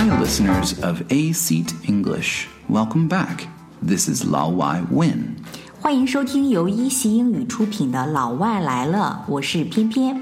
Hi, listeners of A Seat English. Welcome back. This is Lao Wai Win. 欢迎收听由一席英语出品的《老外来了》，我是翩翩。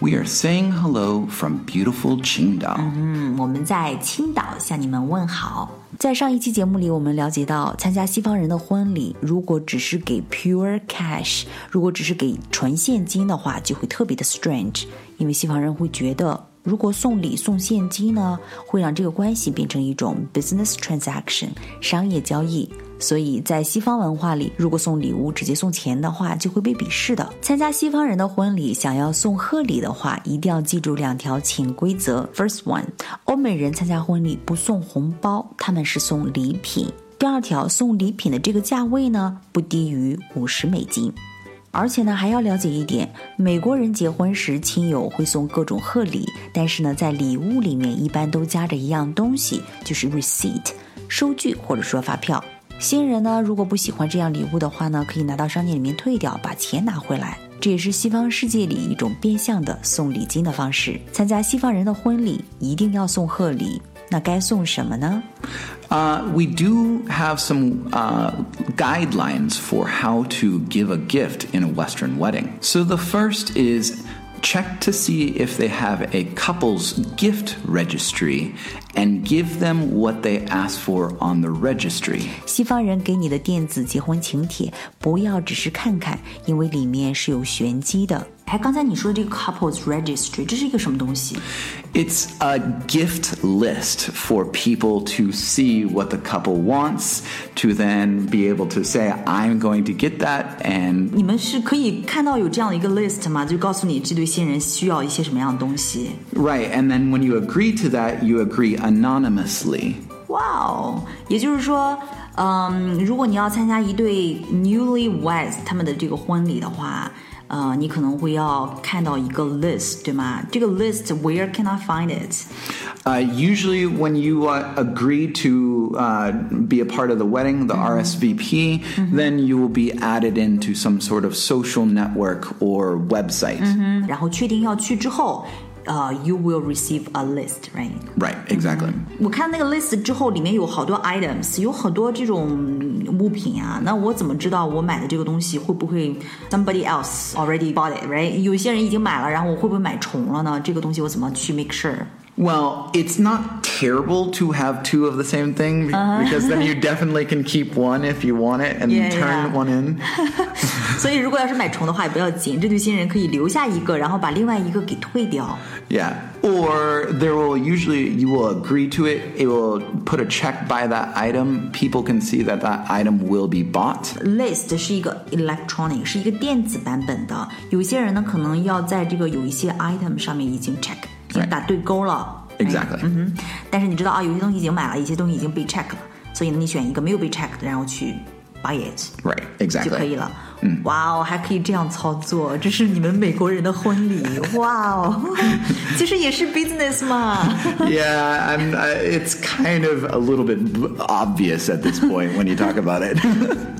We are saying hello from beautiful Qingdao。嗯，我们在青岛向你们问好。在上一期节目里，我们了解到，参加西方人的婚礼，如果只是给 pure cash，如果只是给纯现金的话，就会特别的 strange，因为西方人会觉得。如果送礼送现金呢，会让这个关系变成一种 business transaction 商业交易。所以在西方文化里，如果送礼物直接送钱的话，就会被鄙视的。参加西方人的婚礼，想要送贺礼的话，一定要记住两条潜规则。First one，欧美人参加婚礼不送红包，他们是送礼品。第二条，送礼品的这个价位呢，不低于五十美金。而且呢，还要了解一点，美国人结婚时，亲友会送各种贺礼，但是呢，在礼物里面一般都夹着一样东西，就是 receipt，收据或者说发票。新人呢，如果不喜欢这样礼物的话呢，可以拿到商店里面退掉，把钱拿回来。这也是西方世界里一种变相的送礼金的方式。参加西方人的婚礼，一定要送贺礼。那该送什么呢？ Uh, we do have some uh, guidelines for how to give a gift in a Western wedding. So the first is check to see if they have a couple's gift registry and give them what they ask for on the registry. 西方人给你的电子结婚请帖，不要只是看看，因为里面是有玄机的。哎，刚才你说的这个 couples registry，这是一个什么东西？ It's a gift list for people to see what the couple wants, to then be able to say, I'm going to get that, and 你们是可以看到有这样的一个 list 吗？就告诉你这对新人需要一些什么样的东西。 right, and then when you agree to that, you agree anonymously. 哇哦，也就是说，嗯，如果你要参加一对 newlyweds 他们的这个婚礼的话， 呃，你可能会要看到一个 list，对吗？这个 list where can I find it？ Uh, usually, when you uh, agree to uh, be a part of the wedding, the RSVP, then you will be added into some sort of social network or website. 然后确定要去之后， 呃，you will receive a list，right？ Right, exactly. 我看那个 list 之后，里面有好多 items，有很多这种物品啊。那我怎么知道我买的这个东西会不会 somebody else already bought it，right？有些人已经买了，然后我会不会买重了呢？这个东西我怎么去 make sure？ Well, it's not terrible to have two of the same thing because then you definitely can keep one if you want it and Yeah, turn yeah. one in. 所以如果要是买重的话也不要紧，这对新人可以留下一个，然后把另外一个给退掉。 Yeah. Or there will usually, you will agree to it, it will put a check by that item. People can see that that item will be bought. List 是一个 electronic，是一个电子版本的。有一些人呢，可能要在这个有一些 item 上面已经 check，已经 Right. 打对勾了。 Exactly. 嗯哼，但是你知道啊，有些东西已经买了，有些东西已经被 check 了，所以呢，你选一个没有被 check 的，然后去 buy it。Right, 就可以 exactly. 了。哇哦，还可以这样操作，这是你们美国人的婚礼，哇哦，其实也是 business 嘛。yeah, I'm, uh, it's kind of a little bit obvious at this point when you talk about it.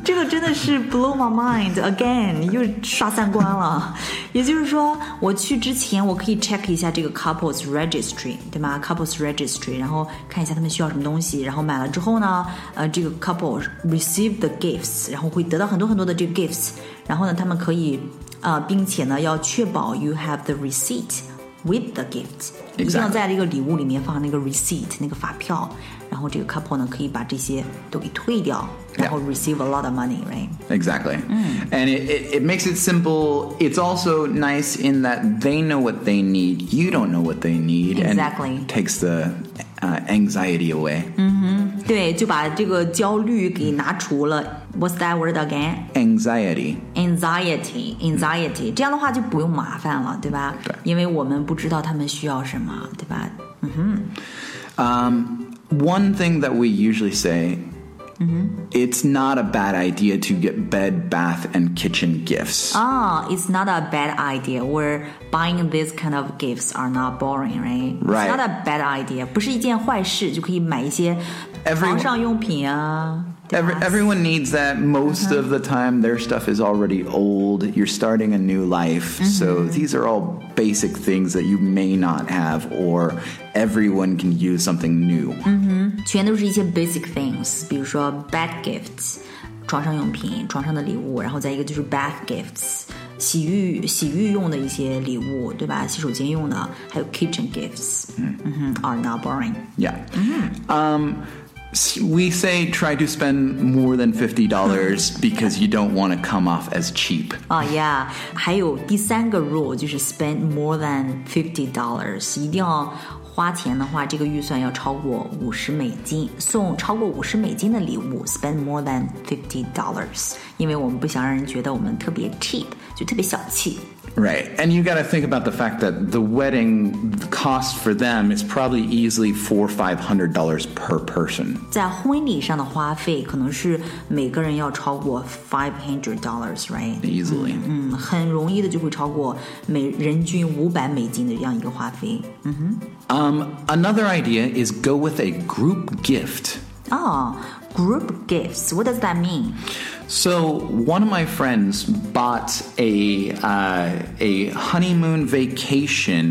这个真的是 blow my mind again，又刷三观了。也就是说，我去之前我可以 check 一下这个 couples registry，对吗？couples registry，然后看一下他们需要什么东西，然后买了之后呢，呃，这个 couple receive the gifts，然后会得到很多很多的这个 gifts，然后呢，他们可以呃，并且呢，要确保 you have the receipt with the gift，一定要.在这个礼物里面放那个 receipt 那个发票，然后这个 couple 呢可以把这些都给退掉，然后 receive a lot of money，right？ Exactly. And it, it, it makes it simple. It's also nice in that they know what they need. You don't know what they need. Exactly. And takes the uh, anxiety away. 对，就把这个焦虑给拿除了。What's that word again? Anxiety. Anxiety, anxiety，这样的话就不用麻烦了，对吧？对因为我们不知道他们需要什么，对吧？ Um, one thing that we usually say it's not a bad idea to get bed, bath, and kitchen gifts. Ah, it's not a bad idea. Where buying these kind of gifts are not boring, right? Right. It's not a bad idea. 不是一件坏事，就可以买一些 Every- 床上用品啊。 Every, everyone needs that. Most of the time, their stuff is already old. You're starting a new life. So these are all basic things that you may not have, or everyone can use something new. 全都是一些 basic things，比如说 bed gifts，床上用品、床上的礼物，然后再一个就是 bath gifts，洗浴洗浴用的一些礼物，对吧？洗手间用的，还有 kitchen gifts，嗯哼，are not boring。 Yeah. Um, s- we say try to spend more than $50 because you don't want to come off as cheap. 啊、yeah，还有第三个 rule 就是 spend more than fifty dollars，一定要 花钱的话，这个预算要超过五十美金，送超过五十美金的礼物，spend more than fifty dollars，因为我们不想让人觉得我们特别 cheap，就特别小气。Right. And you got to think about the fact that the wedding cost for them is probably easily four or five hundred dollars per person. 在婚礼上的花费可能是每个人要超过 five hundred dollars，right？ Easily. 嗯，很容易的就会超过每人均五百美金的这样一个花费。 Um, another idea is go with a group gift. 哦、 g r o u p gifts. What does that mean？So one of my friends bought a uh, a honeymoon vacation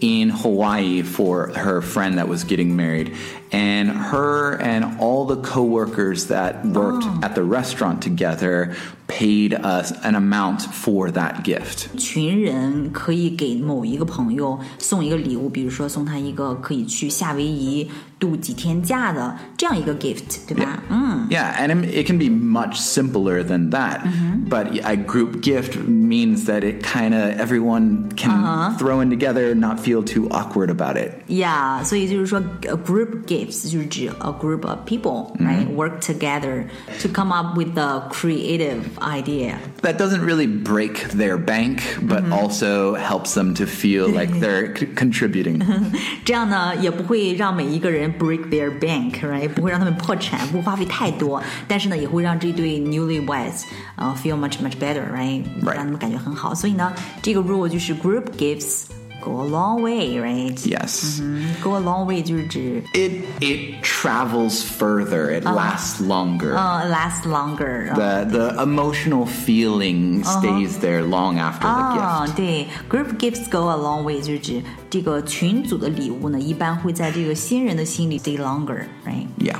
in Hawaii for her friend that was getting married, and her and all the coworkers that worked at the restaurant together paid us an amount for that gift. 群人可以给某一个朋友送一个礼物，比如说送他一个可以去夏威夷度几天假的这样一个 gift，对吧？嗯 Yeah, and it it can be much simpler than that. But a group gift means that it kind of everyone can throw in together, not feel too awkward about it. ，Yeah，所以就是说，a group gifts 就是指 a group of people，right，work together to come up with a creative idea。 That doesn't really break their bank, but also helps them to feel like they're c- contributing. 这样呢，也不会让每一个人 break their bank，right？不会让他们破产，不花费太多，但是呢，也会让这对 newlyweds 呃、feel much much better，right？ Right 让他们感觉很好。所以呢，这个 rule 就是 group gifts go a long way，right？ Yes. 嗯，go a long way 就是指 It it travels further. It lasts longer. 呃 last longer。 the the emotional feeling stays there long after the 啊 gift.，对，group gifts go a long way 就是指这个群组的礼物呢，一般会在这个新人的心里 stay longer，right？ Yeah.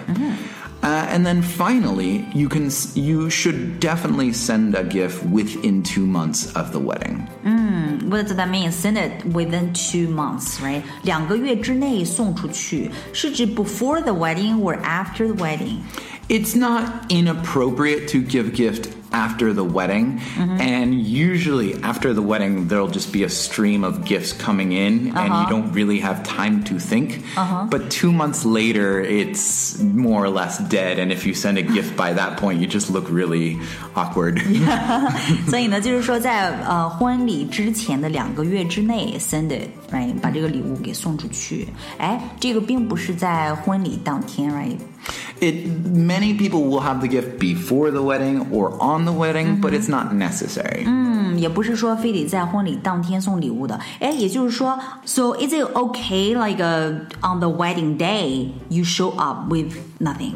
Uh, and then finally, you can s- you should definitely send a gift within two months of the wedding. What does that mean? Send it within two months, right? 两个月之内送出去，是指 before the wedding or after the wedding? It's not inappropriate to give gift after the wedding, and usually after the wedding there'll just be a stream of gifts coming in, and you don't really have time to think. But two months later, it's more or less dead, and if you send a gift by that point, you just look really awkward. 所以呢，就是说在呃婚礼之前的两个月之内 send it，right？把这个礼物给送出去。哎，这个并不是在婚礼当天，right？ It many people will have the gift before the wedding or on the wedding, but it's not necessary. 嗯，也不是说非得在婚礼当天送礼物的。哎，也就是说，so is it okay like uh, on the wedding day you show up with nothing？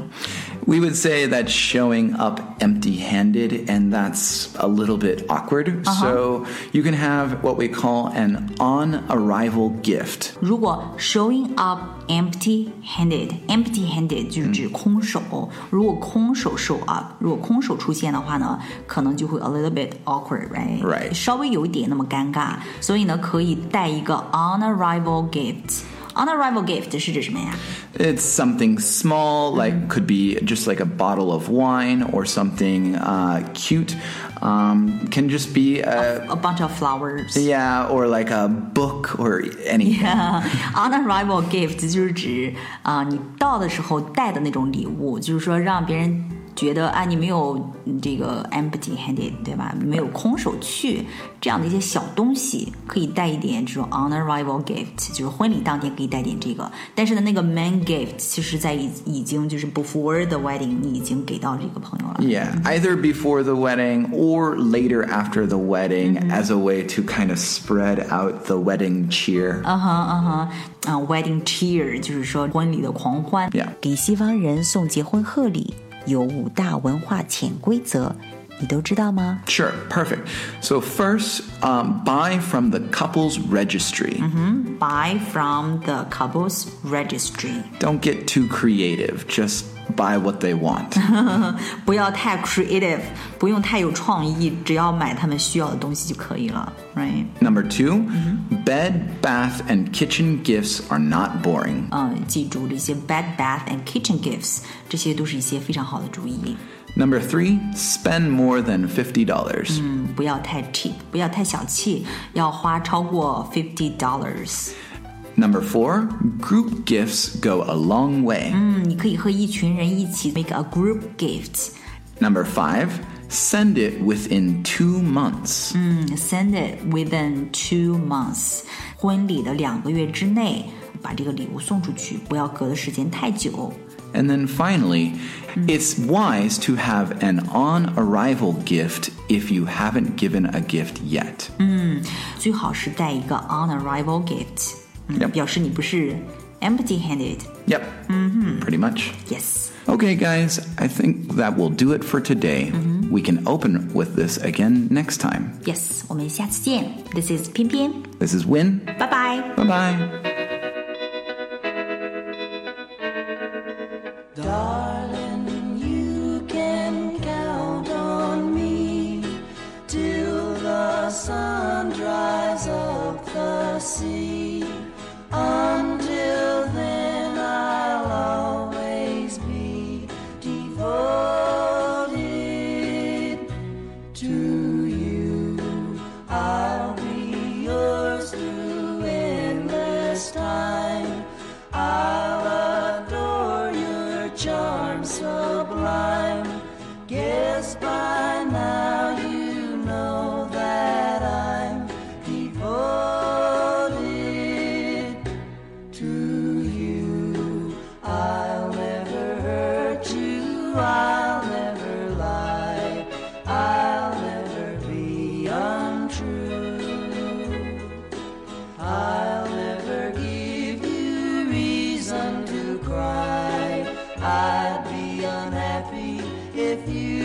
We would say that showing up empty-handed, and that's a little bit awkward. So you can have what we call an on-arrival gift. 如果 showing up empty-handed，empty handed 就是指空手。如果空手 show up，如果空手出现的话呢，可能就会 a little bit awkward，right？ Right 稍微有一点那么尴尬。所以呢，可以带一个 on arrival gift。 on arrival gift 是指什么呀？It's something small, like mm-hmm. could be just like a bottle of wine or something uh, cute. Um, can just be a, a, a, bunch of flowers. Yeah, or like a book or anything. Yeah, on arrival gift 就是指啊、呃，你到的时候带的那种礼物，就是说让别人。觉得啊，你没有嗯这个 empty handed，对吧？没有空手去这样的一些小东西，可以带一点这种 on arrival gift，就是婚礼当天可以带点这个。但是呢，那个 main gift 其实在已已经就是 before the wedding，你已经给到这个朋友了。Yeah, either before the wedding or later after the wedding as a way to kind of spread out the wedding cheer. 嗯哼嗯哼，啊，wedding cheer 就是说婚礼的狂欢。Yeah. 给西方人送结婚贺礼有五大文化潜规则，你都知道吗？ Sure, perfect. So, first, um, buy from the couple's registry. Buy from the couple's registry， Don't get too creative, just buy what they want. 不要太 creative，不用太有创意，只要买他们需要的东西就可以了，right？ Number 2 bed, bath, and kitchen gifts are not boring. 嗯，记住这些 bed, bath and kitchen gifts，这些都是一些非常好的主意。 Number 3 spend more than $50. 嗯，不要太 cheap，不要太小气，要花超过 fifty dollars。 Number 4 group gifts go a long way. 嗯，你可以和一群人一起 make a group gift。 Number 5 send it within two months. 嗯，send it within two months，婚礼的两个月之内把这个礼物送出去，不要隔的时间太久。 And then finally, it's wise to have an on arrival gift if you haven't given a gift yet. 最好是带一个 on arrival gift，嗯 Yep. 表示你不是 empty handed。 Yep, pretty much. Yes， Okay, guys, I think that will do it for today. We can open with this again next time. yes，我们下次见。This is 偏偏， This is Win. 拜拜。 Bye bye. If you